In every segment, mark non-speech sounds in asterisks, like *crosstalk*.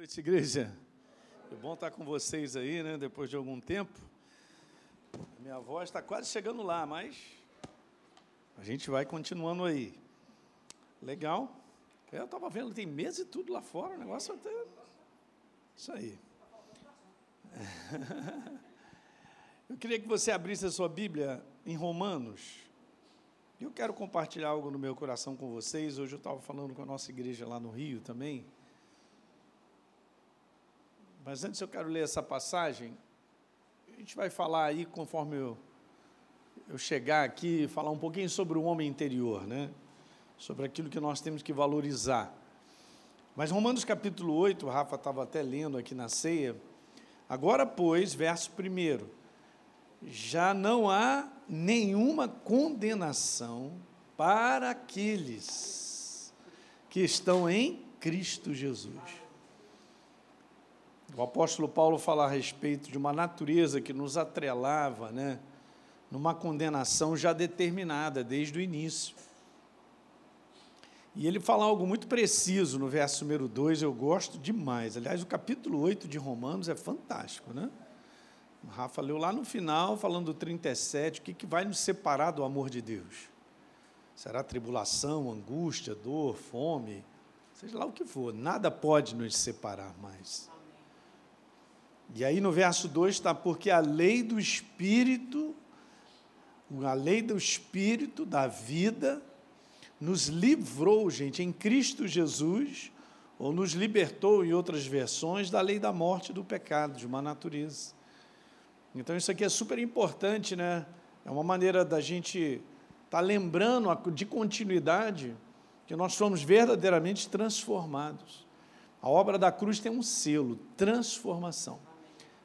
noite, igreja. É bom estar com vocês aí, né? Depois de algum tempo. Minha voz está quase chegando lá, mas a gente vai continuando aí. Legal. Eu estava vendo, tem mesa e tudo lá fora, o negócio até. Isso aí. *laughs* Eu queria que você abrisse a sua Bíblia em Romanos. Eu quero compartilhar algo no meu coração com vocês. Hoje eu estava falando com a nossa igreja lá no Rio também. Mas antes eu quero ler essa passagem. A gente vai falar aí, conforme eu, eu chegar aqui, falar um pouquinho sobre o homem interior, né? Sobre aquilo que nós temos que valorizar. Mas Romanos capítulo 8, o Rafa estava até lendo aqui na ceia. Agora, pois, verso 1. Já não há nenhuma condenação para aqueles que estão em Cristo Jesus. O apóstolo Paulo fala a respeito de uma natureza que nos atrelava, né, numa condenação já determinada desde o início. E ele fala algo muito preciso no verso número 2, eu gosto demais. Aliás, o capítulo 8 de Romanos é fantástico, né? O Rafa leu lá no final, falando do 37, o que, que vai nos separar do amor de Deus? Será tribulação, angústia, dor, fome, seja lá o que for, nada pode nos separar mais. E aí no verso 2 está, porque a lei do Espírito, a lei do Espírito da vida, nos livrou, gente, em Cristo Jesus, ou nos libertou, em outras versões, da lei da morte do pecado, de uma natureza. Então isso aqui é super importante, né? É uma maneira da gente estar tá lembrando de continuidade que nós somos verdadeiramente transformados. A obra da cruz tem um selo, transformação.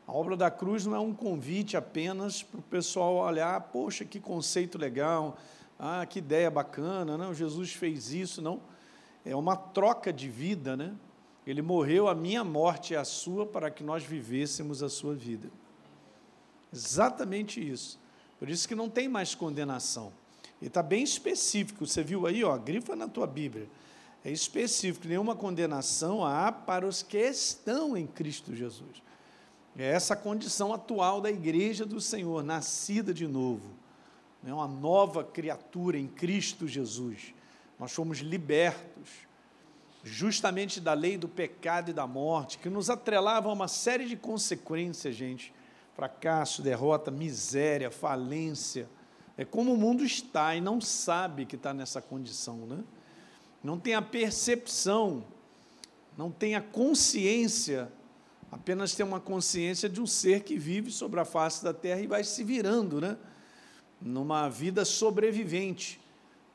A obra da cruz não é um convite apenas para o pessoal olhar, poxa, que conceito legal, ah, que ideia bacana, não, Jesus fez isso, não. É uma troca de vida, né? Ele morreu a minha morte e a sua para que nós vivêssemos a sua vida. Exatamente isso. Por isso que não tem mais condenação. E está bem específico. Você viu aí, ó, grifa na tua Bíblia. É específico, nenhuma condenação há para os que estão em Cristo Jesus. É essa condição atual da igreja do Senhor, nascida de novo, é uma nova criatura em Cristo Jesus. Nós fomos libertos justamente da lei do pecado e da morte, que nos atrelava a uma série de consequências, gente. Fracasso, derrota, miséria, falência. É como o mundo está e não sabe que está nessa condição, né? Não tem a percepção, não tem a consciência apenas ter uma consciência de um ser que vive sobre a face da terra e vai se virando, né? Numa vida sobrevivente.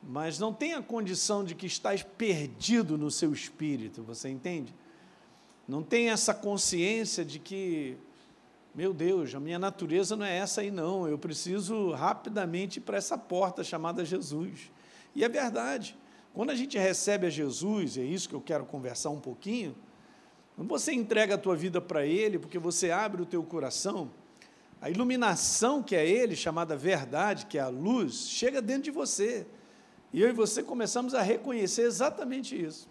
Mas não tem a condição de que estás perdido no seu espírito, você entende? Não tem essa consciência de que, meu Deus, a minha natureza não é essa aí, não. Eu preciso rapidamente ir para essa porta chamada Jesus. E é verdade. Quando a gente recebe a Jesus, é isso que eu quero conversar um pouquinho quando você entrega a tua vida para Ele, porque você abre o teu coração, a iluminação que é Ele, chamada verdade, que é a luz, chega dentro de você. E eu e você começamos a reconhecer exatamente isso.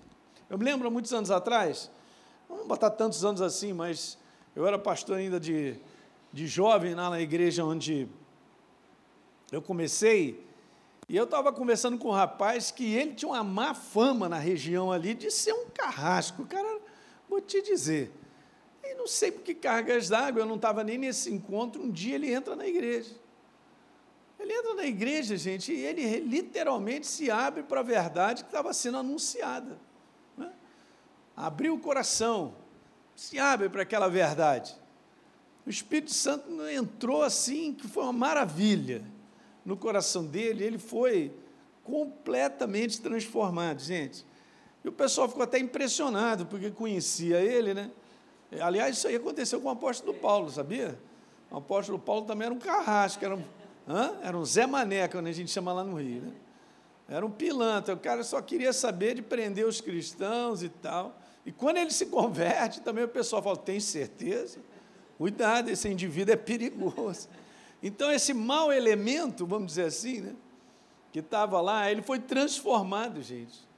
Eu me lembro, há muitos anos atrás, não botar tantos anos assim, mas eu era pastor ainda de, de jovem lá na igreja onde eu comecei, e eu estava conversando com um rapaz que ele tinha uma má fama na região ali de ser um carrasco. O cara Vou te dizer. E não sei por que cargas d'água, eu não estava nem nesse encontro. Um dia ele entra na igreja. Ele entra na igreja, gente, e ele literalmente se abre para a verdade que estava sendo anunciada. Né? Abriu o coração, se abre para aquela verdade. O Espírito Santo entrou assim, que foi uma maravilha no coração dele, ele foi completamente transformado, gente. E o pessoal ficou até impressionado, porque conhecia ele, né? Aliás, isso aí aconteceu com o apóstolo Paulo, sabia? O apóstolo Paulo também era um carrasco, era um, hã? era um Zé Mané, quando a gente chama lá no Rio, né? Era um pilantra, o cara só queria saber de prender os cristãos e tal. E quando ele se converte, também o pessoal fala: tem certeza? Cuidado, esse indivíduo é perigoso. Então, esse mau elemento, vamos dizer assim, né, que estava lá, ele foi transformado, gente.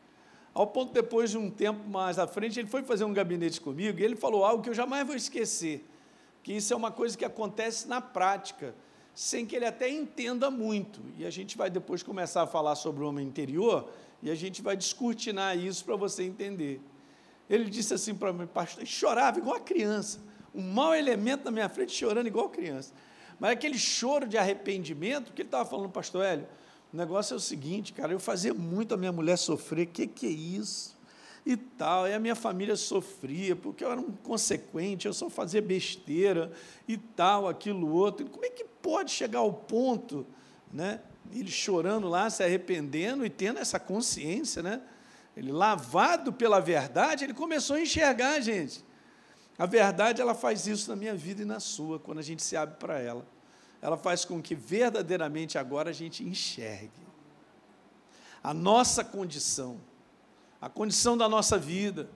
Ao ponto, depois de um tempo mais à frente, ele foi fazer um gabinete comigo e ele falou algo que eu jamais vou esquecer, que isso é uma coisa que acontece na prática, sem que ele até entenda muito. E a gente vai depois começar a falar sobre o homem interior e a gente vai descortinar isso para você entender. Ele disse assim para mim, pastor, chorava igual a criança, um mau elemento na minha frente chorando igual a criança. Mas aquele choro de arrependimento, que ele estava falando, pastor Hélio, o negócio é o seguinte, cara, eu fazia muito a minha mulher sofrer, que, que é isso? E tal, e a minha família sofria, porque eu era um consequente, eu só fazia besteira e tal, aquilo outro. Como é que pode chegar ao ponto, né? Ele chorando lá, se arrependendo e tendo essa consciência, né? Ele lavado pela verdade, ele começou a enxergar, gente. A verdade, ela faz isso na minha vida e na sua, quando a gente se abre para ela ela faz com que verdadeiramente agora a gente enxergue a nossa condição, a condição da nossa vida,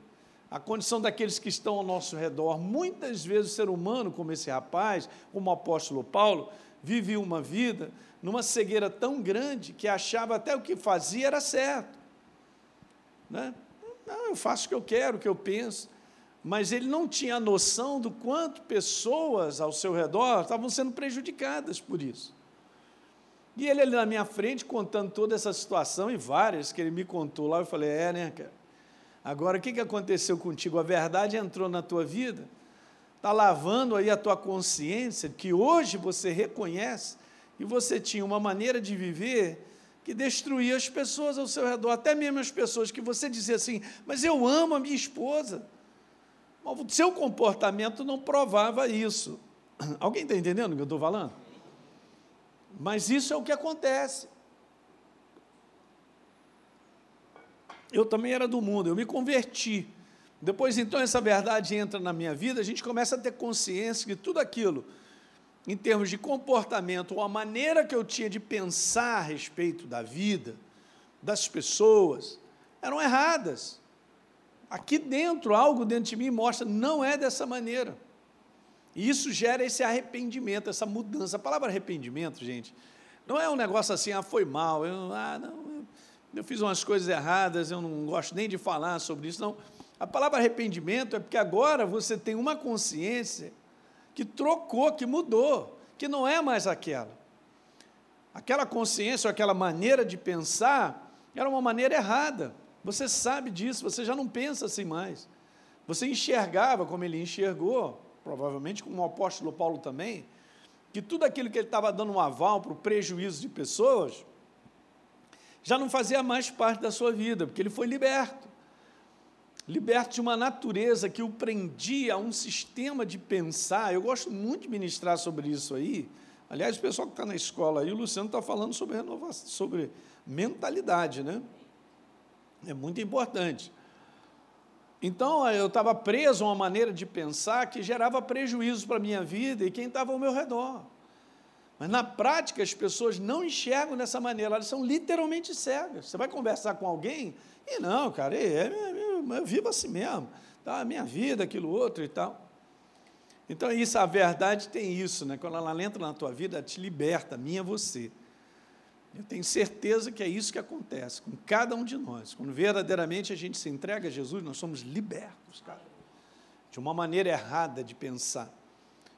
a condição daqueles que estão ao nosso redor. Muitas vezes o ser humano, como esse rapaz, como o apóstolo Paulo, vive uma vida numa cegueira tão grande que achava até o que fazia era certo. Né? Não, eu faço o que eu quero, o que eu penso mas ele não tinha noção do quanto pessoas ao seu redor estavam sendo prejudicadas por isso. E ele ali na minha frente contando toda essa situação e várias que ele me contou lá, eu falei: "É, né, cara? Agora o que que aconteceu contigo? A verdade entrou na tua vida? Está lavando aí a tua consciência que hoje você reconhece e você tinha uma maneira de viver que destruía as pessoas ao seu redor, até mesmo as pessoas que você dizia assim: "Mas eu amo a minha esposa". O seu comportamento não provava isso. Alguém está entendendo o que eu estou falando? Mas isso é o que acontece. Eu também era do mundo, eu me converti. Depois, então, essa verdade entra na minha vida, a gente começa a ter consciência que tudo aquilo, em termos de comportamento, ou a maneira que eu tinha de pensar a respeito da vida, das pessoas, eram erradas. Aqui dentro, algo dentro de mim mostra, não é dessa maneira. E isso gera esse arrependimento, essa mudança. A palavra arrependimento, gente, não é um negócio assim, ah, foi mal, eu, ah, não, eu, fiz umas coisas erradas, eu não gosto nem de falar sobre isso, não. A palavra arrependimento é porque agora você tem uma consciência que trocou, que mudou, que não é mais aquela. Aquela consciência, aquela maneira de pensar, era uma maneira errada. Você sabe disso, você já não pensa assim mais. Você enxergava como ele enxergou, provavelmente como o apóstolo Paulo também, que tudo aquilo que ele estava dando um aval para o prejuízo de pessoas, já não fazia mais parte da sua vida, porque ele foi liberto. Liberto de uma natureza que o prendia a um sistema de pensar. Eu gosto muito de ministrar sobre isso aí. Aliás, o pessoal que está na escola aí, o Luciano está falando sobre renovação, sobre mentalidade, né? É muito importante. Então, eu estava preso a uma maneira de pensar que gerava prejuízo para a minha vida e quem estava ao meu redor. Mas, na prática, as pessoas não enxergam dessa maneira, elas são literalmente cegas. Você vai conversar com alguém e não, cara, é, é, é, eu vivo assim mesmo, tá? minha vida, aquilo outro e tal. Então, isso, a verdade tem isso, né? quando ela entra na tua vida, ela te liberta, minha você. Eu tenho certeza que é isso que acontece com cada um de nós. Quando verdadeiramente a gente se entrega a Jesus, nós somos libertos, cara, de uma maneira errada de pensar,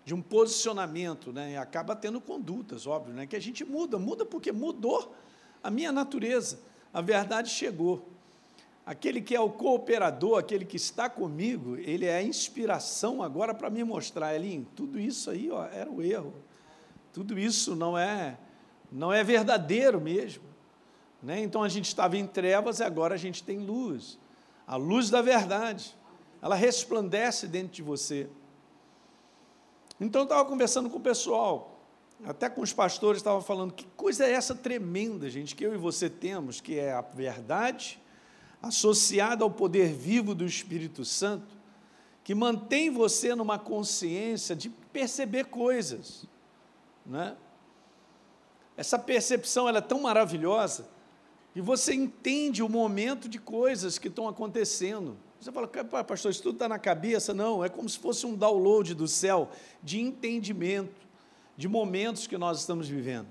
de um posicionamento, né? E acaba tendo condutas, óbvio, né? Que a gente muda, muda porque mudou a minha natureza. A verdade chegou. Aquele que é o cooperador, aquele que está comigo, ele é a inspiração agora para me mostrar, Elinho, tudo isso aí ó, era o erro. Tudo isso não é não é verdadeiro mesmo. Né? Então a gente estava em trevas e agora a gente tem luz. A luz da verdade. Ela resplandece dentro de você. Então eu estava conversando com o pessoal, até com os pastores estavam falando, que coisa é essa tremenda, gente, que eu e você temos, que é a verdade associada ao poder vivo do Espírito Santo, que mantém você numa consciência de perceber coisas, né? Essa percepção ela é tão maravilhosa e você entende o momento de coisas que estão acontecendo. Você fala, pastor, isso tudo está na cabeça? Não, é como se fosse um download do céu de entendimento, de momentos que nós estamos vivendo.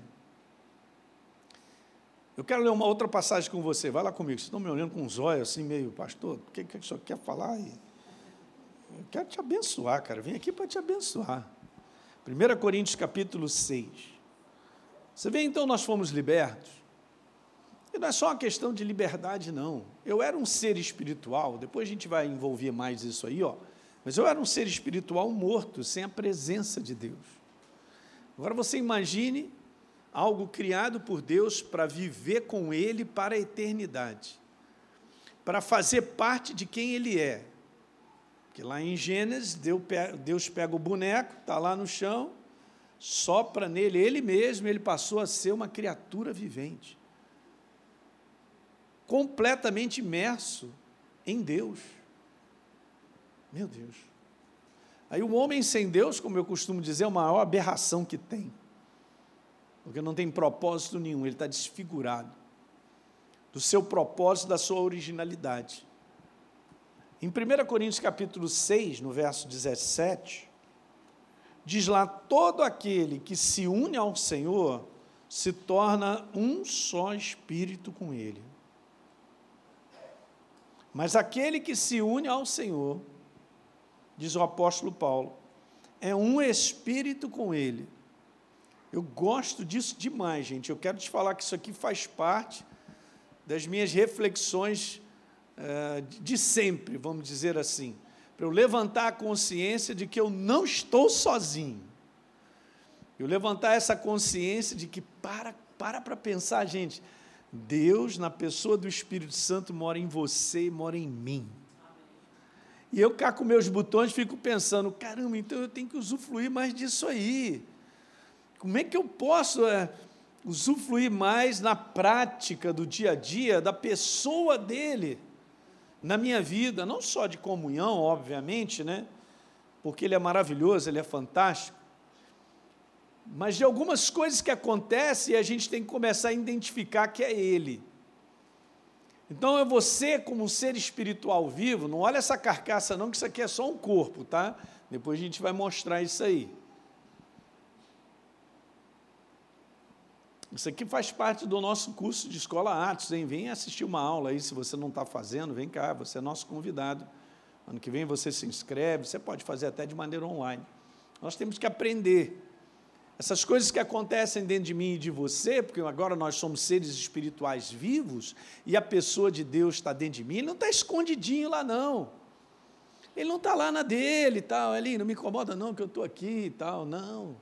Eu quero ler uma outra passagem com você. Vai lá comigo. Vocês estão me olhando com uns olhos assim, meio, pastor, o que, que o senhor quer falar? Eu quero te abençoar, cara. Vim aqui para te abençoar. 1 Coríntios capítulo 6. Você vê, então, nós fomos libertos. E não é só uma questão de liberdade, não. Eu era um ser espiritual, depois a gente vai envolver mais isso aí, ó. Mas eu era um ser espiritual morto, sem a presença de Deus. Agora você imagine algo criado por Deus para viver com Ele para a eternidade, para fazer parte de quem Ele é. Porque lá em Gênesis, Deus pega o boneco, está lá no chão, sopra nele, ele mesmo, ele passou a ser uma criatura vivente, completamente imerso em Deus. Meu Deus. Aí o homem sem Deus, como eu costumo dizer, é a maior aberração que tem porque não tem propósito nenhum, ele está desfigurado do seu propósito, da sua originalidade. Em 1 Coríntios capítulo 6, no verso 17, diz lá: todo aquele que se une ao Senhor se torna um só espírito com Ele. Mas aquele que se une ao Senhor, diz o apóstolo Paulo, é um espírito com Ele. Eu gosto disso demais, gente. Eu quero te falar que isso aqui faz parte das minhas reflexões uh, de sempre, vamos dizer assim. Para eu levantar a consciência de que eu não estou sozinho. Eu levantar essa consciência de que para para para pensar, gente. Deus, na pessoa do Espírito Santo, mora em você e mora em mim. E eu cá com meus botões fico pensando, caramba, então eu tenho que usufruir mais disso aí. Como é que eu posso é, usufruir mais na prática do dia a dia da pessoa dele na minha vida, não só de comunhão, obviamente, né? Porque ele é maravilhoso, ele é fantástico, mas de algumas coisas que acontecem e a gente tem que começar a identificar que é ele. Então é você, como um ser espiritual vivo, não olha essa carcaça, não, que isso aqui é só um corpo, tá? Depois a gente vai mostrar isso aí. Isso aqui faz parte do nosso curso de Escola Atos, hein? Vem assistir uma aula aí, se você não está fazendo, vem cá, você é nosso convidado. Ano que vem você se inscreve, você pode fazer até de maneira online. Nós temos que aprender. Essas coisas que acontecem dentro de mim e de você, porque agora nós somos seres espirituais vivos e a pessoa de Deus está dentro de mim, ele não está escondidinho lá, não. Ele não está lá na dele e tal, ali, não me incomoda não que eu estou aqui e tal, não.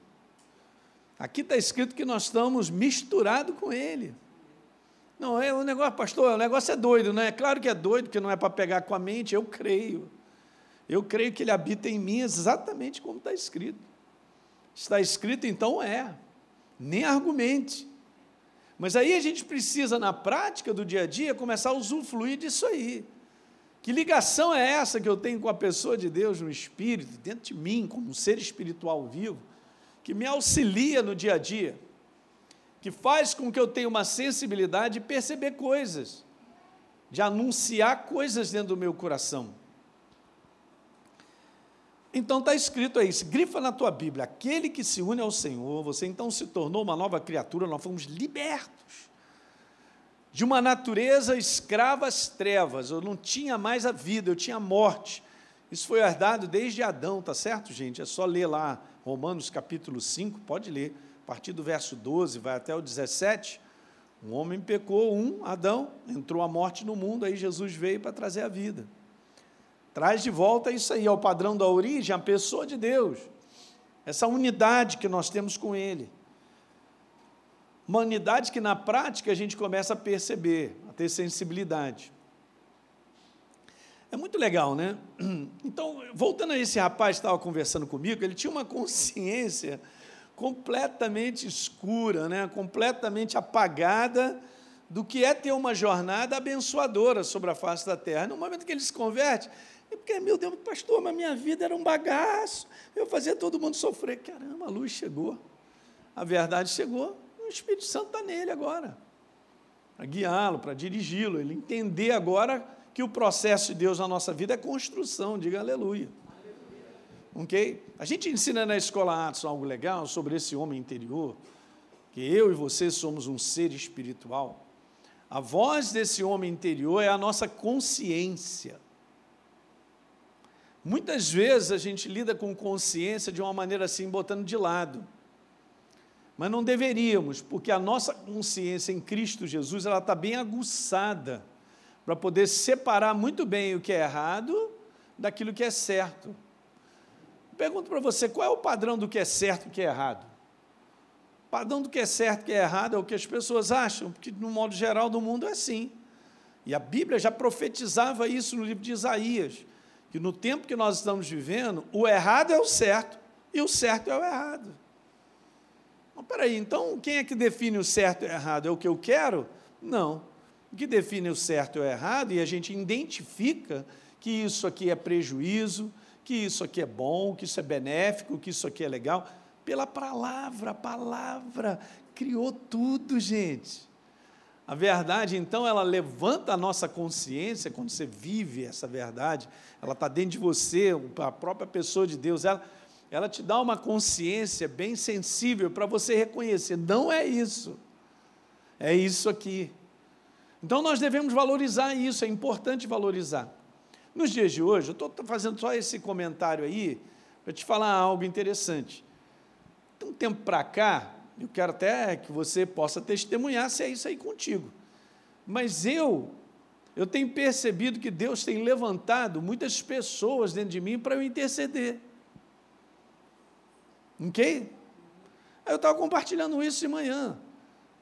Aqui está escrito que nós estamos misturados com Ele. Não, é o negócio, pastor, o negócio é doido, não é? Claro que é doido, porque não é para pegar com a mente, eu creio. Eu creio que Ele habita em mim exatamente como está escrito. Está escrito, então é. Nem argumente. Mas aí a gente precisa, na prática do dia a dia, começar a usufruir disso aí. Que ligação é essa que eu tenho com a pessoa de Deus no Espírito, dentro de mim, como um ser espiritual vivo? Que me auxilia no dia a dia, que faz com que eu tenha uma sensibilidade de perceber coisas, de anunciar coisas dentro do meu coração. Então está escrito aí, grifa na tua Bíblia, aquele que se une ao Senhor, você então se tornou uma nova criatura, nós fomos libertos de uma natureza escrava às trevas, eu não tinha mais a vida, eu tinha a morte. Isso foi herdado desde Adão, tá certo, gente? É só ler lá Romanos capítulo 5, pode ler, a partir do verso 12, vai até o 17. Um homem pecou, um, Adão, entrou a morte no mundo, aí Jesus veio para trazer a vida. Traz de volta isso aí, ao padrão da origem, a pessoa de Deus. Essa unidade que nós temos com Ele. Uma unidade que na prática a gente começa a perceber, a ter sensibilidade. É muito legal, né? *clears throat* Então, voltando a esse rapaz que estava conversando comigo, ele tinha uma consciência completamente escura, né? completamente apagada do que é ter uma jornada abençoadora sobre a face da terra. No momento que ele se converte, é porque, meu Deus, pastor, mas minha vida era um bagaço, eu fazia todo mundo sofrer. Caramba, a luz chegou, a verdade chegou, o Espírito Santo está nele agora, para guiá-lo, para dirigi-lo, ele entender agora que o processo de Deus na nossa vida é construção, diga aleluia. Ok? A gente ensina na escola Atos algo legal sobre esse homem interior, que eu e você somos um ser espiritual. A voz desse homem interior é a nossa consciência. Muitas vezes a gente lida com consciência de uma maneira assim, botando de lado. Mas não deveríamos, porque a nossa consciência em Cristo Jesus ela está bem aguçada para poder separar muito bem o que é errado daquilo que é certo. Pergunto para você, qual é o padrão do que é certo e o que é errado? O padrão do que é certo e que é errado é o que as pessoas acham, porque no modo geral do mundo é assim. E a Bíblia já profetizava isso no livro de Isaías, que no tempo que nós estamos vivendo, o errado é o certo e o certo é o errado. Mas peraí, então quem é que define o certo e o errado? É o que eu quero? Não. O que define o certo e o errado, e a gente identifica que isso aqui é prejuízo, que isso aqui é bom, que isso é benéfico, que isso aqui é legal, pela palavra, a palavra criou tudo, gente. A verdade, então, ela levanta a nossa consciência, quando você vive essa verdade, ela está dentro de você, a própria pessoa de Deus, ela, ela te dá uma consciência bem sensível para você reconhecer, não é isso, é isso aqui. Então nós devemos valorizar isso, é importante valorizar. Nos dias de hoje, eu estou fazendo só esse comentário aí para te falar algo interessante. De um tempo para cá, eu quero até que você possa testemunhar se é isso aí contigo. Mas eu, eu tenho percebido que Deus tem levantado muitas pessoas dentro de mim para eu interceder. Ok? Eu estava compartilhando isso de manhã.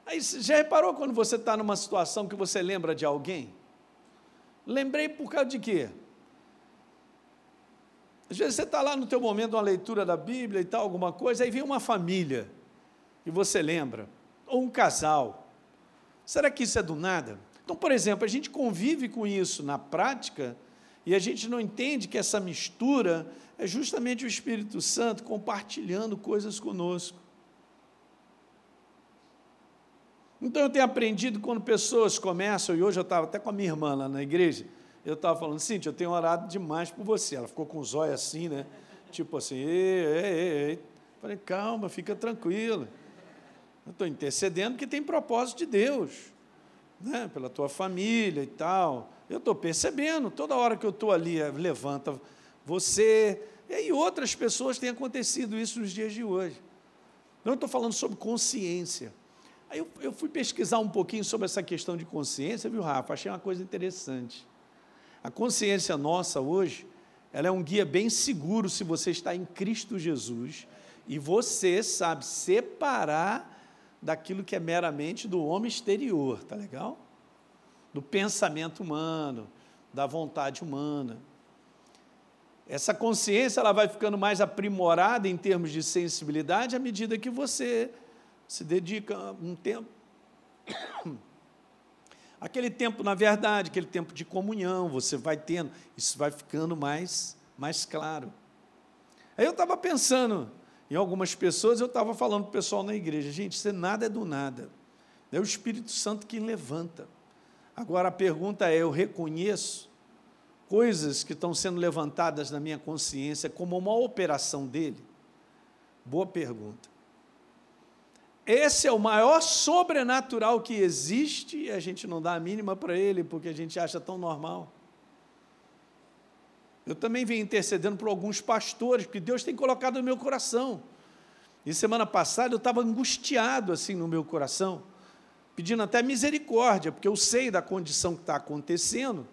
Aí já reparou quando você está numa situação que você lembra de alguém? Lembrei por causa de quê? Às vezes você está lá no teu momento, uma leitura da Bíblia e tal, alguma coisa, aí vem uma família e você lembra, ou um casal. Será que isso é do nada? Então, por exemplo, a gente convive com isso na prática e a gente não entende que essa mistura é justamente o Espírito Santo compartilhando coisas conosco. Então eu tenho aprendido quando pessoas começam, e hoje eu estava até com a minha irmã lá na igreja, eu estava falando, Cintia, eu tenho orado demais por você. Ela ficou com os olhos assim, né? Tipo assim, ei, ei, ei, ei. Falei, calma, fica tranquilo. Eu estou intercedendo porque tem propósito de Deus, né? pela tua família e tal. Eu estou percebendo, toda hora que eu estou ali, eh, levanta você. E outras pessoas têm acontecido isso nos dias de hoje. Não estou falando sobre consciência. Aí eu, eu fui pesquisar um pouquinho sobre essa questão de consciência, viu, Rafa? Achei uma coisa interessante. A consciência nossa hoje, ela é um guia bem seguro se você está em Cristo Jesus e você sabe separar daquilo que é meramente do homem exterior, tá legal? Do pensamento humano, da vontade humana. Essa consciência ela vai ficando mais aprimorada em termos de sensibilidade à medida que você se dedica um tempo Aquele tempo, na verdade, aquele tempo de comunhão, você vai tendo, isso vai ficando mais, mais claro. Aí eu estava pensando em algumas pessoas, eu estava falando para o pessoal na igreja, gente, isso nada é do nada. É o Espírito Santo que levanta. Agora a pergunta é: eu reconheço coisas que estão sendo levantadas na minha consciência como uma operação dele? Boa pergunta. Esse é o maior sobrenatural que existe e a gente não dá a mínima para ele porque a gente acha tão normal. Eu também venho intercedendo por alguns pastores que Deus tem colocado no meu coração. E semana passada eu estava angustiado assim no meu coração, pedindo até misericórdia, porque eu sei da condição que está acontecendo,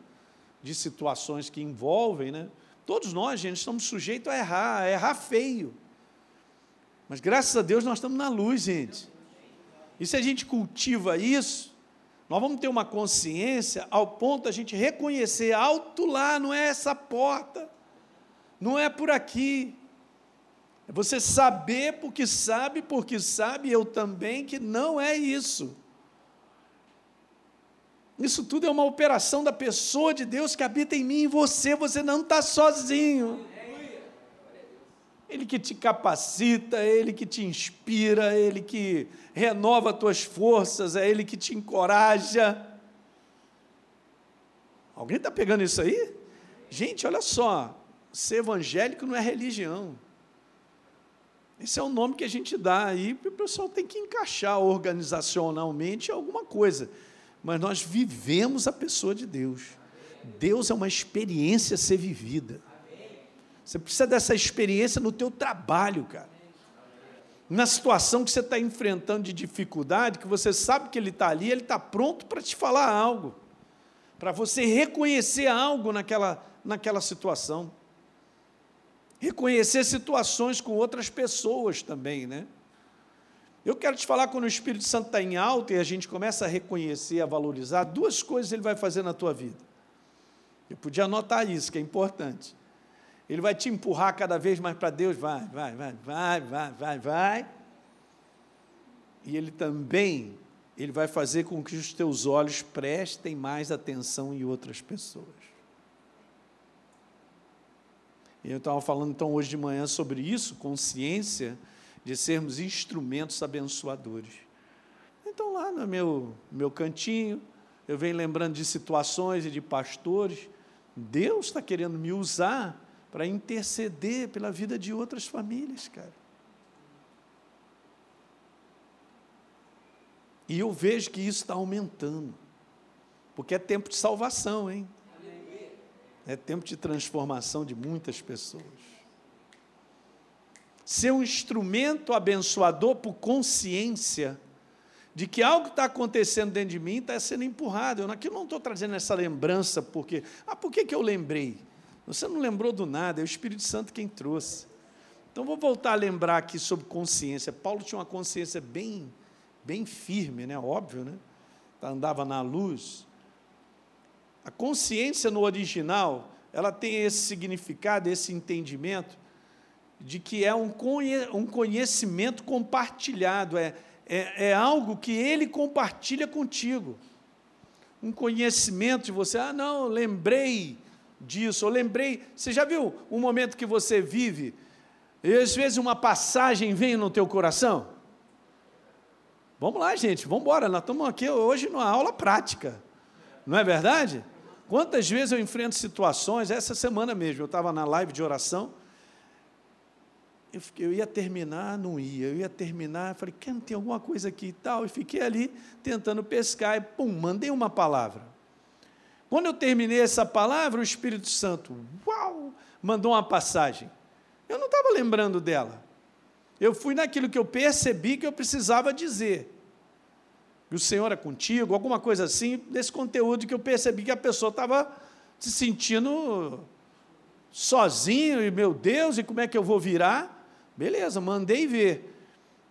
de situações que envolvem, né? Todos nós, gente, estamos sujeitos a errar, a errar feio. Mas graças a Deus nós estamos na luz, gente. E se a gente cultiva isso, nós vamos ter uma consciência ao ponto a gente reconhecer alto lá, não é essa porta, não é por aqui. É você saber porque sabe, porque sabe eu também que não é isso. Isso tudo é uma operação da pessoa de Deus que habita em mim e você, você não está sozinho. Ele que te capacita, Ele que te inspira, Ele que renova as tuas forças, é Ele que te encoraja. Alguém está pegando isso aí? Gente, olha só, ser evangélico não é religião. Esse é o nome que a gente dá aí, o pessoal tem que encaixar organizacionalmente alguma coisa. mas nós vivemos a pessoa de Deus. Deus é uma experiência a ser vivida. Você precisa dessa experiência no teu trabalho, cara. Na situação que você está enfrentando de dificuldade, que você sabe que ele está ali, ele está pronto para te falar algo, para você reconhecer algo naquela, naquela situação. Reconhecer situações com outras pessoas também, né? Eu quero te falar quando o Espírito Santo está em alta e a gente começa a reconhecer, a valorizar, duas coisas ele vai fazer na tua vida. Eu podia anotar isso, que é importante. Ele vai te empurrar cada vez mais para Deus, vai, vai, vai, vai, vai, vai, vai. E ele também, ele vai fazer com que os teus olhos prestem mais atenção em outras pessoas. Eu estava falando então hoje de manhã sobre isso, consciência de sermos instrumentos abençoadores. Então, lá no meu, meu cantinho, eu venho lembrando de situações e de pastores. Deus está querendo me usar para interceder pela vida de outras famílias, cara. E eu vejo que isso está aumentando, porque é tempo de salvação, hein? É tempo de transformação de muitas pessoas ser um instrumento abençoador por consciência de que algo está acontecendo dentro de mim está sendo empurrado. Eu aqui não estou trazendo essa lembrança porque, ah, por que, que eu lembrei? Você não lembrou do nada, é o Espírito Santo quem trouxe. Então vou voltar a lembrar aqui sobre consciência. Paulo tinha uma consciência bem, bem firme, né? Óbvio, né? Andava na luz. A consciência no original, ela tem esse significado, esse entendimento de que é um conhecimento compartilhado, é, é, é algo que ele compartilha contigo. Um conhecimento de você, ah, não, lembrei disso, eu lembrei. Você já viu um momento que você vive, e às vezes uma passagem vem no teu coração? Vamos lá, gente, vamos embora, nós estamos aqui hoje numa aula prática, não é verdade? Quantas vezes eu enfrento situações, essa semana mesmo, eu estava na live de oração, eu, fiquei, eu ia terminar, não ia, eu ia terminar, falei, que não tem alguma coisa aqui e tal, e fiquei ali tentando pescar, e pum, mandei uma palavra. Quando eu terminei essa palavra, o Espírito Santo, uau, mandou uma passagem. Eu não estava lembrando dela. Eu fui naquilo que eu percebi que eu precisava dizer. E o Senhor é contigo, alguma coisa assim, desse conteúdo que eu percebi que a pessoa estava se sentindo sozinho, e meu Deus, e como é que eu vou virar? Beleza, mandei ver.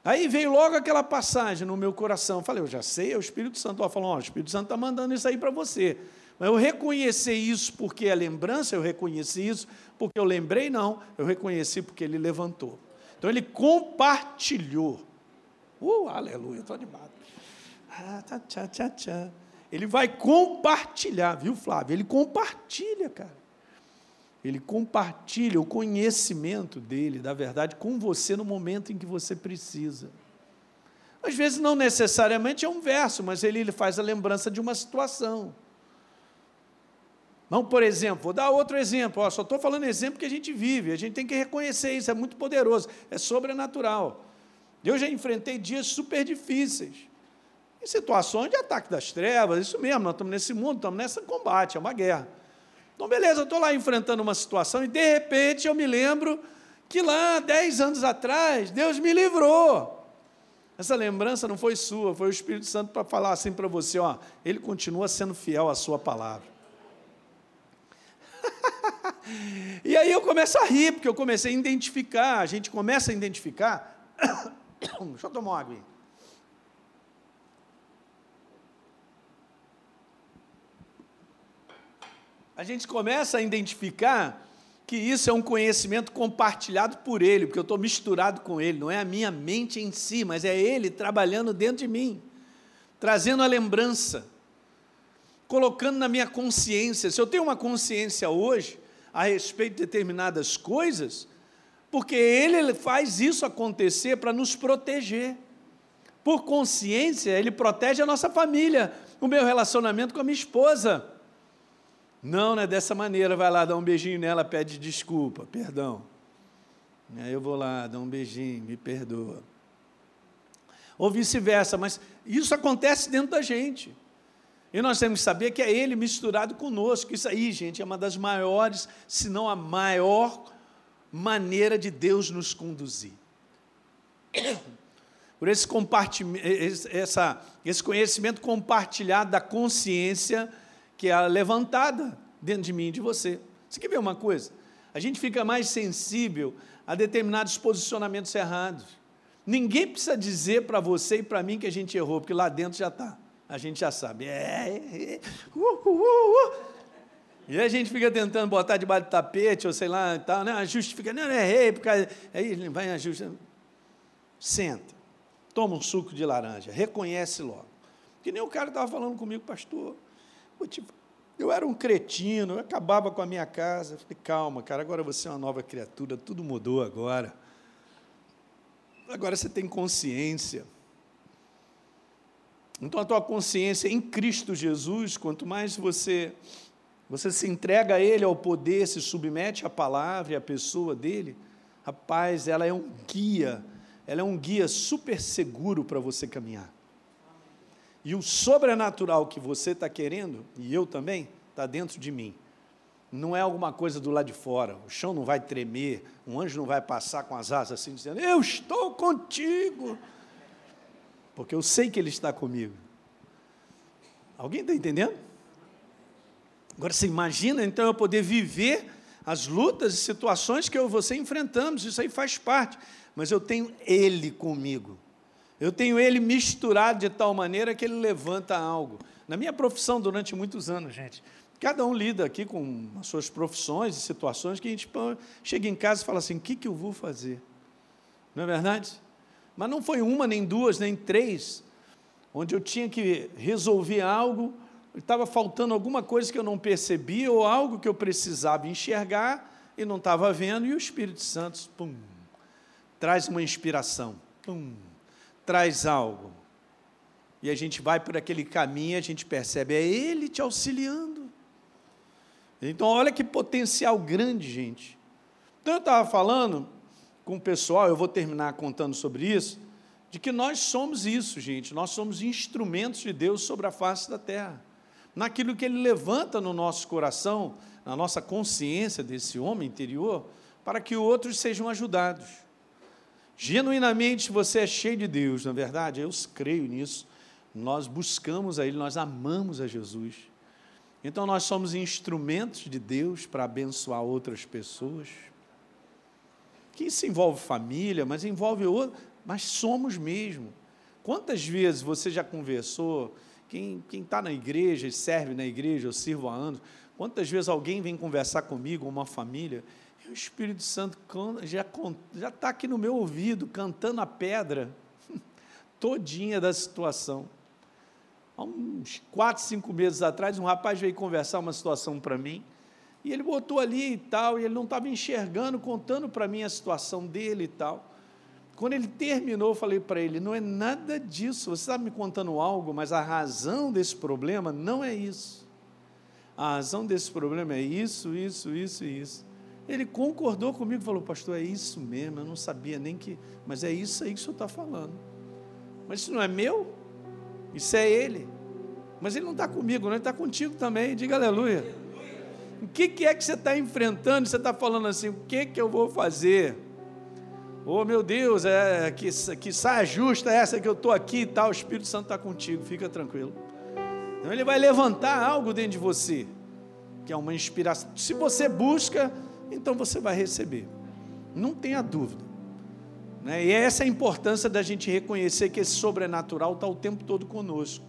Aí veio logo aquela passagem no meu coração. Falei, eu já sei, é o Espírito Santo. Ela falou, oh, o Espírito Santo está mandando isso aí para você. Eu reconheci isso porque é lembrança, eu reconheci isso porque eu lembrei, não. Eu reconheci porque ele levantou. Então ele compartilhou. Uh, aleluia, estou animado. Ah, tá, tchá, tchá, tchá. Ele vai compartilhar, viu, Flávio? Ele compartilha, cara. Ele compartilha o conhecimento dele, da verdade, com você no momento em que você precisa. Às vezes, não necessariamente é um verso, mas ele, ele faz a lembrança de uma situação. Não, por exemplo, vou dar outro exemplo, ó, só estou falando exemplo que a gente vive, a gente tem que reconhecer isso, é muito poderoso, é sobrenatural. Eu já enfrentei dias super difíceis, em situações de ataque das trevas, isso mesmo, nós estamos nesse mundo, estamos nesse combate, é uma guerra. Então, beleza, eu estou lá enfrentando uma situação e de repente eu me lembro que lá, dez anos atrás, Deus me livrou. Essa lembrança não foi sua, foi o Espírito Santo para falar assim para você: ó, ele continua sendo fiel à sua palavra. E aí eu começo a rir, porque eu comecei a identificar, a gente começa a identificar. *coughs* Deixa eu tomar uma água aí. a gente começa a identificar que isso é um conhecimento compartilhado por Ele, porque eu estou misturado com Ele, não é a minha mente em si, mas é Ele trabalhando dentro de mim, trazendo a lembrança, colocando na minha consciência. Se eu tenho uma consciência hoje a respeito de determinadas coisas, porque Ele faz isso acontecer para nos proteger. Por consciência, Ele protege a nossa família, o meu relacionamento com a minha esposa não, não é dessa maneira, vai lá, dá um beijinho nela, pede desculpa, perdão. Aí eu vou lá, dá um beijinho, me perdoa. Ou vice-versa, mas isso acontece dentro da gente. E nós temos que saber que é Ele misturado conosco. Isso aí, gente, é uma das maiores, se não a maior maneira de Deus nos conduzir. *coughs* Por esse, essa, esse conhecimento compartilhado da consciência que é levantada dentro de mim e de você. Você quer ver uma coisa? A gente fica mais sensível a determinados posicionamentos errados. Ninguém precisa dizer para você e para mim que a gente errou, porque lá dentro já está. A gente já sabe. É, é, é. Uh, uh, uh, uh. E a gente fica tentando botar debaixo do tapete, ou sei lá, e tal, né? justifica, não, não errei, porque aí vai ajustar. Senta, toma um suco de laranja, reconhece logo. Que nem o cara estava falando comigo, pastor. Eu era um cretino, eu acabava com a minha casa. Eu falei, calma, cara, agora você é uma nova criatura, tudo mudou agora. Agora você tem consciência. Então a tua consciência em Cristo Jesus, quanto mais você você se entrega a Ele, ao poder, se submete à palavra e à pessoa dele, rapaz, ela é um guia, ela é um guia super seguro para você caminhar. E o sobrenatural que você está querendo, e eu também, está dentro de mim. Não é alguma coisa do lado de fora. O chão não vai tremer, um anjo não vai passar com as asas assim, dizendo: Eu estou contigo. Porque eu sei que Ele está comigo. Alguém está entendendo? Agora você imagina então eu poder viver as lutas e situações que eu e você enfrentamos, isso aí faz parte, mas eu tenho Ele comigo. Eu tenho Ele misturado de tal maneira que Ele levanta algo. Na minha profissão, durante muitos anos, gente, cada um lida aqui com as suas profissões e situações que a gente chega em casa e fala assim: o que, que eu vou fazer? Não é verdade? Mas não foi uma, nem duas, nem três, onde eu tinha que resolver algo estava faltando alguma coisa que eu não percebia ou algo que eu precisava enxergar e não estava vendo, e o Espírito Santo, pum, traz uma inspiração, pum, traz algo. E a gente vai por aquele caminho, a gente percebe, é Ele te auxiliando. Então, olha que potencial grande, gente. Então, eu estava falando com o pessoal, eu vou terminar contando sobre isso, de que nós somos isso, gente, nós somos instrumentos de Deus sobre a face da terra naquilo que ele levanta no nosso coração, na nossa consciência desse homem interior, para que outros sejam ajudados. Genuinamente você é cheio de Deus, na verdade, eu creio nisso. Nós buscamos a Ele, nós amamos a Jesus. Então nós somos instrumentos de Deus para abençoar outras pessoas. Que isso envolve família, mas envolve outro, mas somos mesmo. Quantas vezes você já conversou quem está na igreja e serve na igreja, eu sirvo há anos, quantas vezes alguém vem conversar comigo, uma família, e o Espírito Santo já está aqui no meu ouvido, cantando a pedra, *laughs* todinha da situação. Há uns quatro, cinco meses atrás, um rapaz veio conversar uma situação para mim, e ele botou ali e tal, e ele não estava enxergando, contando para mim a situação dele e tal. Quando ele terminou, eu falei para ele: não é nada disso, você está me contando algo, mas a razão desse problema não é isso. A razão desse problema é isso, isso, isso e isso. Ele concordou comigo, falou: Pastor, é isso mesmo, eu não sabia nem que. Mas é isso aí que o senhor está falando. Mas isso não é meu, isso é ele. Mas ele não está comigo, não, ele está contigo também, diga aleluia. O que, que é que você está enfrentando? Você está falando assim: o que, que eu vou fazer? Oh meu Deus, é, que, que saia justa essa que eu estou aqui e tal, o Espírito Santo está contigo, fica tranquilo. Então ele vai levantar algo dentro de você, que é uma inspiração. Se você busca, então você vai receber. Não tenha dúvida. Né? E essa é a importância da gente reconhecer que esse sobrenatural está o tempo todo conosco.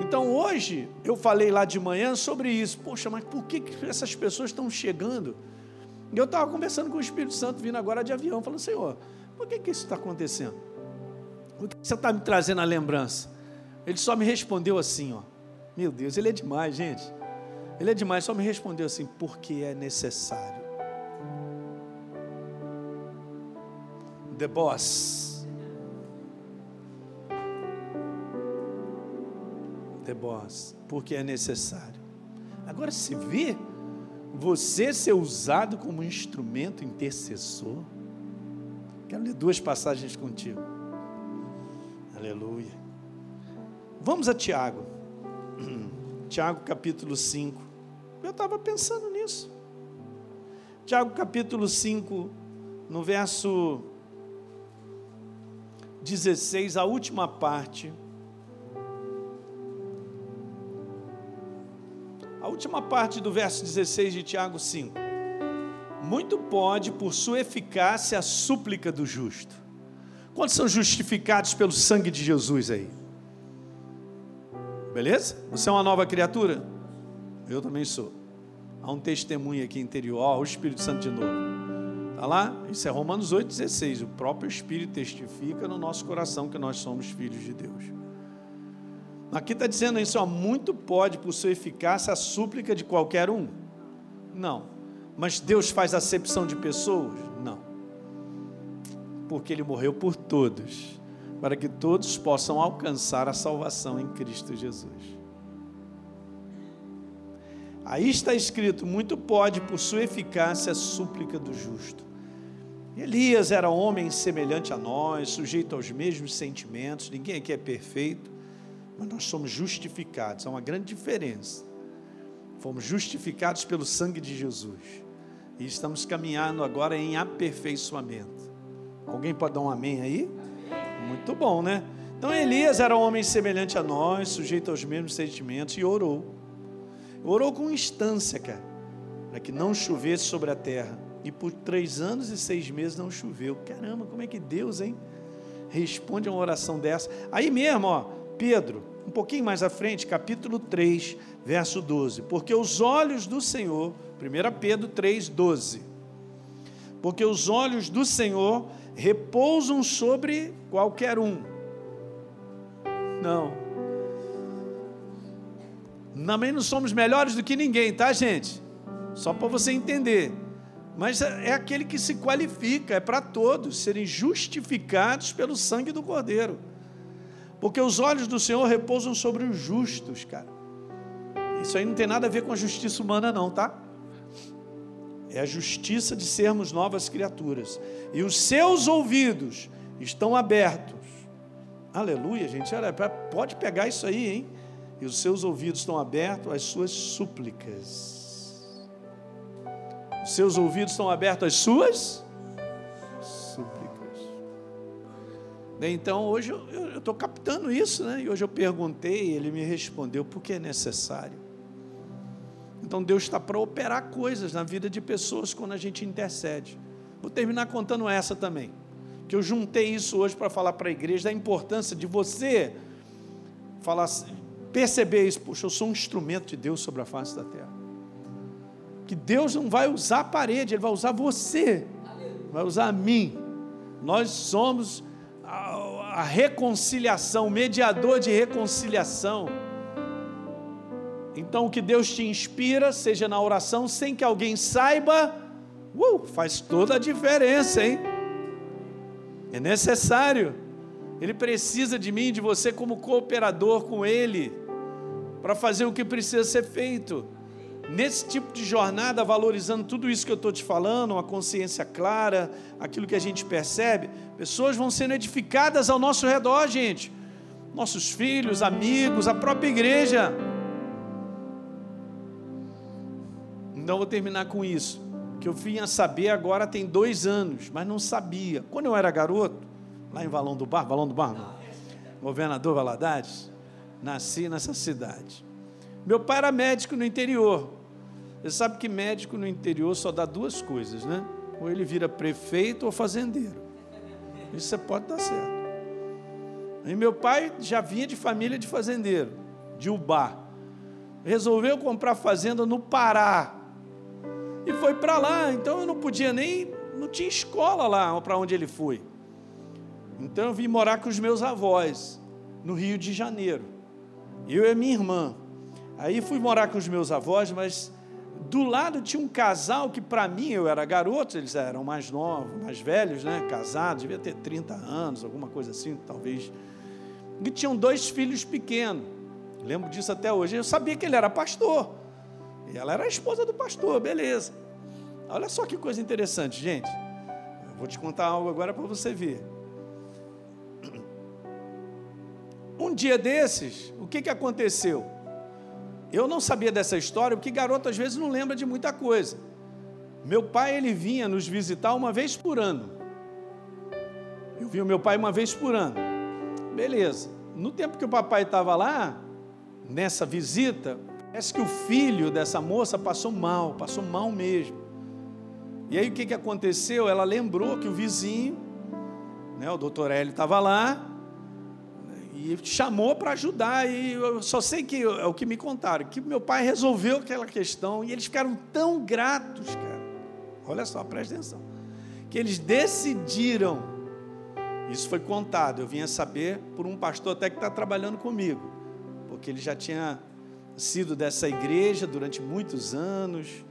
Então hoje eu falei lá de manhã sobre isso. Poxa, mas por que, que essas pessoas estão chegando? E eu estava conversando com o Espírito Santo, vindo agora de avião, falando, Senhor, por que, que isso está acontecendo? O que você está me trazendo a lembrança? Ele só me respondeu assim, ó. Meu Deus, ele é demais, gente. Ele é demais, só me respondeu assim, porque é necessário. The boss. Porque é necessário. Agora se vê você ser usado como instrumento intercessor. Quero ler duas passagens contigo. Aleluia. Vamos a Tiago. *clears throat* Tiago capítulo 5. Eu estava pensando nisso. Tiago capítulo 5, no verso 16, a última parte. A última parte do verso 16 de Tiago 5. Muito pode, por sua eficácia, a súplica do justo. Quantos são justificados pelo sangue de Jesus aí? Beleza? Você é uma nova criatura? Eu também sou. Há um testemunho aqui interior, ó, o Espírito Santo de novo. Está lá? Isso é Romanos 8,16. O próprio Espírito testifica no nosso coração que nós somos filhos de Deus. Aqui está dizendo isso, ó, muito pode, por sua eficácia, a súplica de qualquer um. Não. Mas Deus faz acepção de pessoas? Não. Porque Ele morreu por todos para que todos possam alcançar a salvação em Cristo Jesus. Aí está escrito: muito pode, por sua eficácia, a súplica do justo. Elias era homem semelhante a nós, sujeito aos mesmos sentimentos, ninguém aqui é perfeito, mas nós somos justificados, há uma grande diferença. Fomos justificados pelo sangue de Jesus e estamos caminhando agora em aperfeiçoamento. Alguém pode dar um amém aí? Muito bom, né? Então Elias era um homem semelhante a nós, sujeito aos mesmos sentimentos, e orou. Orou com instância, cara, para que não chovesse sobre a terra. E por três anos e seis meses não choveu. Caramba, como é que Deus, hein? Responde a uma oração dessa. Aí mesmo, ó, Pedro, um pouquinho mais à frente, capítulo 3, verso 12. Porque os olhos do Senhor, 1 Pedro 3, 12. Porque os olhos do Senhor repousam sobre qualquer um. Não. Também não somos melhores do que ninguém, tá, gente? Só para você entender. Mas é, é aquele que se qualifica, é para todos serem justificados pelo sangue do Cordeiro. Porque os olhos do Senhor repousam sobre os justos, cara. Isso aí não tem nada a ver com a justiça humana, não, tá? é a justiça de sermos novas criaturas. E os seus ouvidos estão abertos. Aleluia, gente. Olha, pode pegar isso aí, hein? E os seus ouvidos estão abertos às suas súplicas. Os seus ouvidos estão abertos às suas Então, hoje eu estou captando isso, né? E hoje eu perguntei, ele me respondeu, porque é necessário. Então Deus está para operar coisas na vida de pessoas quando a gente intercede. Vou terminar contando essa também. Que eu juntei isso hoje para falar para a igreja da importância de você falar, perceber isso. Puxa, eu sou um instrumento de Deus sobre a face da terra. Que Deus não vai usar a parede, Ele vai usar você, vai usar a mim. Nós somos a, reconciliação, mediador de reconciliação então, o que Deus te inspira, seja na oração, sem que alguém saiba, uh, faz toda a diferença, hein? É necessário. Ele precisa de mim, de você, como cooperador com Ele, para fazer o que precisa ser feito. Nesse tipo de jornada, valorizando tudo isso que eu estou te falando, uma consciência clara, aquilo que a gente percebe, pessoas vão sendo edificadas ao nosso redor, gente. Nossos filhos, amigos, a própria igreja. Então vou terminar com isso. Que eu vim a saber agora tem dois anos, mas não sabia. Quando eu era garoto, lá em Valão do Bar, Valão do Bar, não. governador Valadares, nasci nessa cidade. Meu pai era médico no interior. Você sabe que médico no interior só dá duas coisas, né? Ou ele vira prefeito ou fazendeiro. Isso você pode dar certo. E meu pai já vinha de família de fazendeiro, de Ubá. Resolveu comprar fazenda no Pará, e foi para lá. Então eu não podia nem, não tinha escola lá para onde ele foi. Então eu vim morar com os meus avós no Rio de Janeiro. Eu e minha irmã. Aí fui morar com os meus avós, mas do lado tinha um casal que para mim eu era garoto, eles eram mais novos, mais velhos, né, casados, devia ter 30 anos, alguma coisa assim, talvez. E tinham dois filhos pequenos. Lembro disso até hoje. Eu sabia que ele era pastor. E ela era a esposa do pastor, beleza. Olha só que coisa interessante, gente. Eu vou te contar algo agora para você ver. Um dia desses, o que, que aconteceu? Eu não sabia dessa história, porque garoto às vezes não lembra de muita coisa. Meu pai, ele vinha nos visitar uma vez por ano. Eu vi o meu pai uma vez por ano. Beleza. No tempo que o papai estava lá, nessa visita, parece que o filho dessa moça passou mal, passou mal mesmo. E aí o que, que aconteceu? Ela lembrou que o vizinho, né, o doutor Hélio estava lá, e chamou para ajudar. E eu só sei que é o que me contaram, que meu pai resolveu aquela questão e eles ficaram tão gratos, cara. Olha só, presta atenção. Que eles decidiram, isso foi contado, eu vinha saber por um pastor até que está trabalhando comigo, porque ele já tinha sido dessa igreja durante muitos anos,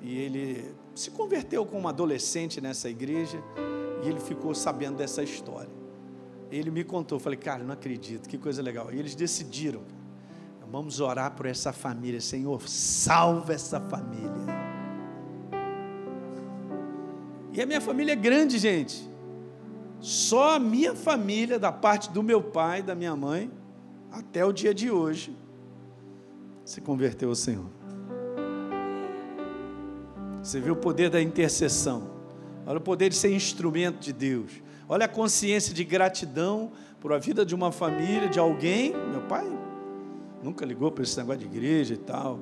e ele se converteu como adolescente nessa igreja, e ele ficou sabendo dessa história. Ele me contou, falei, cara, não acredito, que coisa legal. E eles decidiram, vamos orar por essa família, Senhor, salva essa família. E a minha família é grande, gente. Só a minha família, da parte do meu pai, da minha mãe, até o dia de hoje, se converteu ao Senhor. Você vê o poder da intercessão. Olha o poder de ser instrumento de Deus. Olha a consciência de gratidão por a vida de uma família, de alguém. Meu pai nunca ligou para esse negócio de igreja e tal.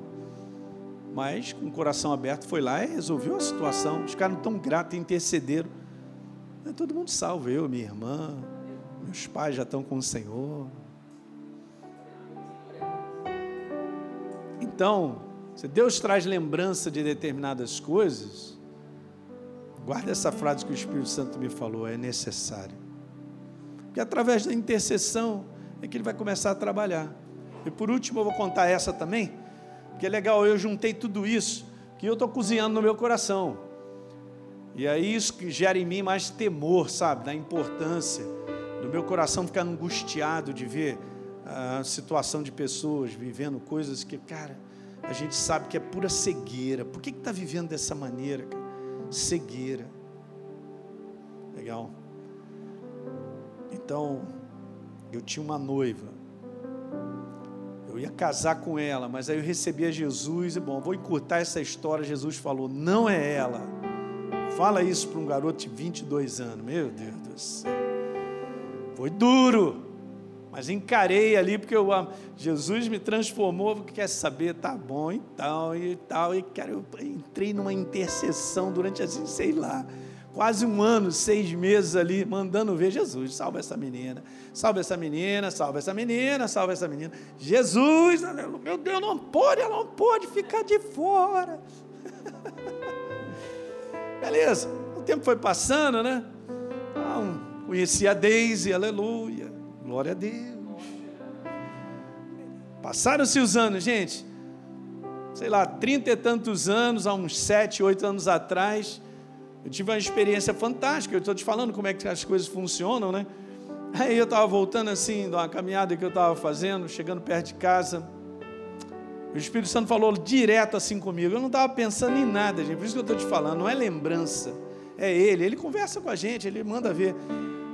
Mas com o coração aberto foi lá e resolveu a situação. Os caras tão gratos, intercederam. É todo mundo salvo, eu, minha irmã, meus pais já estão com o Senhor. Então, se Deus traz lembrança de determinadas coisas, Guarda essa frase que o Espírito Santo me falou, é necessário. Porque através da intercessão é que ele vai começar a trabalhar. E por último, eu vou contar essa também, que é legal, eu juntei tudo isso, que eu estou cozinhando no meu coração. E aí isso que gera em mim mais temor, sabe, da importância do meu coração ficar angustiado de ver a situação de pessoas vivendo coisas que, cara, a gente sabe que é pura cegueira. Por que está vivendo dessa maneira, cara? Cegueira. Legal. Então, eu tinha uma noiva. Eu ia casar com ela, mas aí eu recebia Jesus e bom, vou encurtar essa história. Jesus falou: "Não é ela". Fala isso para um garoto de 22 anos. Meu Deus do céu. Foi duro. Mas encarei ali porque eu, Jesus me transformou, quer saber, tá bom e tal e tal. E cara, eu entrei numa intercessão durante assim, sei lá, quase um ano, seis meses ali, mandando ver Jesus, salva essa menina, salva essa menina, salva essa menina, salva essa menina. Jesus, meu Deus, não pode, ela não pode ficar de fora. *laughs* Beleza, o tempo foi passando, né? Ah, conheci a Deise, aleluia. Glória a Deus. Passaram-se os anos, gente. Sei lá, trinta e tantos anos, há uns sete, oito anos atrás, eu tive uma experiência fantástica. Eu estou te falando como é que as coisas funcionam, né? Aí eu estava voltando assim, de uma caminhada que eu estava fazendo, chegando perto de casa. O Espírito Santo falou direto assim comigo. Eu não estava pensando em nada, gente. Por isso que eu estou te falando, não é lembrança. É Ele. Ele conversa com a gente, Ele manda ver.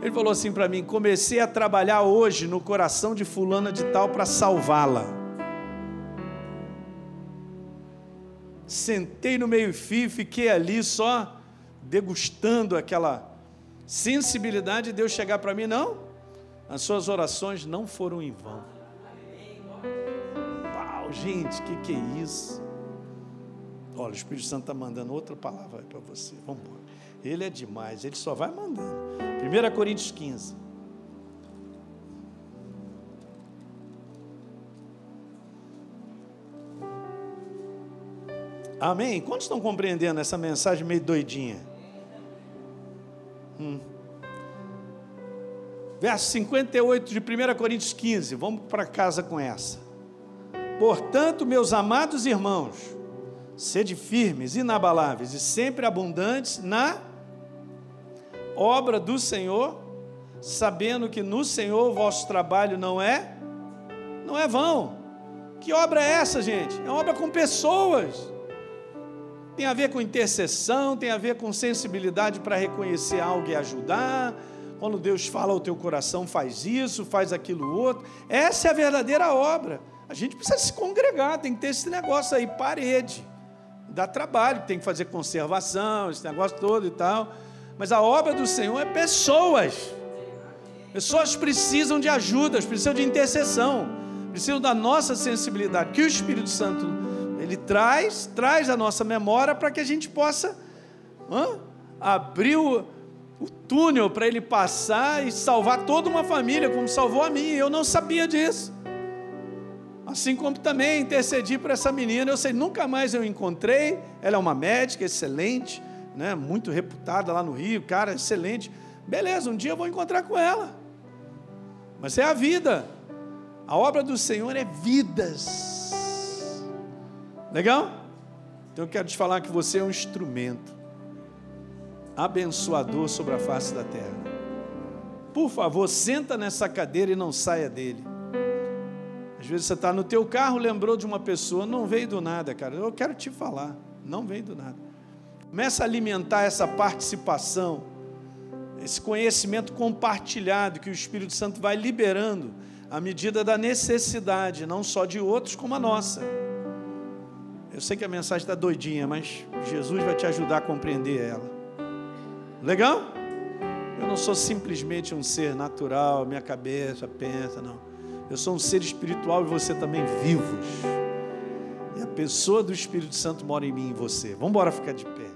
Ele falou assim para mim: comecei a trabalhar hoje no coração de fulana de tal para salvá-la. Sentei no meio-fio, fiquei ali só degustando aquela sensibilidade de Deus chegar para mim, não. As suas orações não foram em vão. Uau, gente, que, que é isso? Olha, o Espírito Santo está mandando outra palavra para você. Vamos embora. Ele é demais, ele só vai mandando. 1 Coríntios 15. Amém? Quantos estão compreendendo essa mensagem meio doidinha? Hum. Verso 58 de 1 Coríntios 15. Vamos para casa com essa. Portanto, meus amados irmãos, sede firmes, inabaláveis e sempre abundantes na obra do Senhor, sabendo que no Senhor o vosso trabalho não é não é vão. Que obra é essa, gente? É obra com pessoas. Tem a ver com intercessão, tem a ver com sensibilidade para reconhecer algo e ajudar. Quando Deus fala ao teu coração, faz isso, faz aquilo outro. Essa é a verdadeira obra. A gente precisa se congregar, tem que ter esse negócio aí, parede. Dá trabalho, tem que fazer conservação, esse negócio todo e tal. Mas a obra do Senhor é pessoas. Pessoas precisam de ajuda, precisam de intercessão, precisam da nossa sensibilidade, que o Espírito Santo ele traz, traz a nossa memória para que a gente possa hã, abrir o, o túnel para ele passar e salvar toda uma família, como salvou a mim. Eu não sabia disso. Assim como também intercedi por essa menina, eu sei, nunca mais eu encontrei. Ela é uma médica excelente, né, muito reputada lá no Rio, cara, excelente. Beleza, um dia eu vou encontrar com ela. Mas é a vida. A obra do Senhor é vidas. Legal? Então eu quero te falar que você é um instrumento abençoador sobre a face da terra. Por favor, senta nessa cadeira e não saia dele. Às vezes você está no teu carro, lembrou de uma pessoa, não veio do nada, cara. Eu quero te falar, não veio do nada. Começa a alimentar essa participação esse conhecimento compartilhado que o Espírito Santo vai liberando à medida da necessidade, não só de outros, como a nossa. Eu sei que a mensagem está doidinha, mas Jesus vai te ajudar a compreender ela. Legal? Eu não sou simplesmente um ser natural, minha cabeça pensa, não. Eu sou um ser espiritual e você também vivos. E a pessoa do Espírito Santo mora em mim e em você. Vamos embora ficar de pé.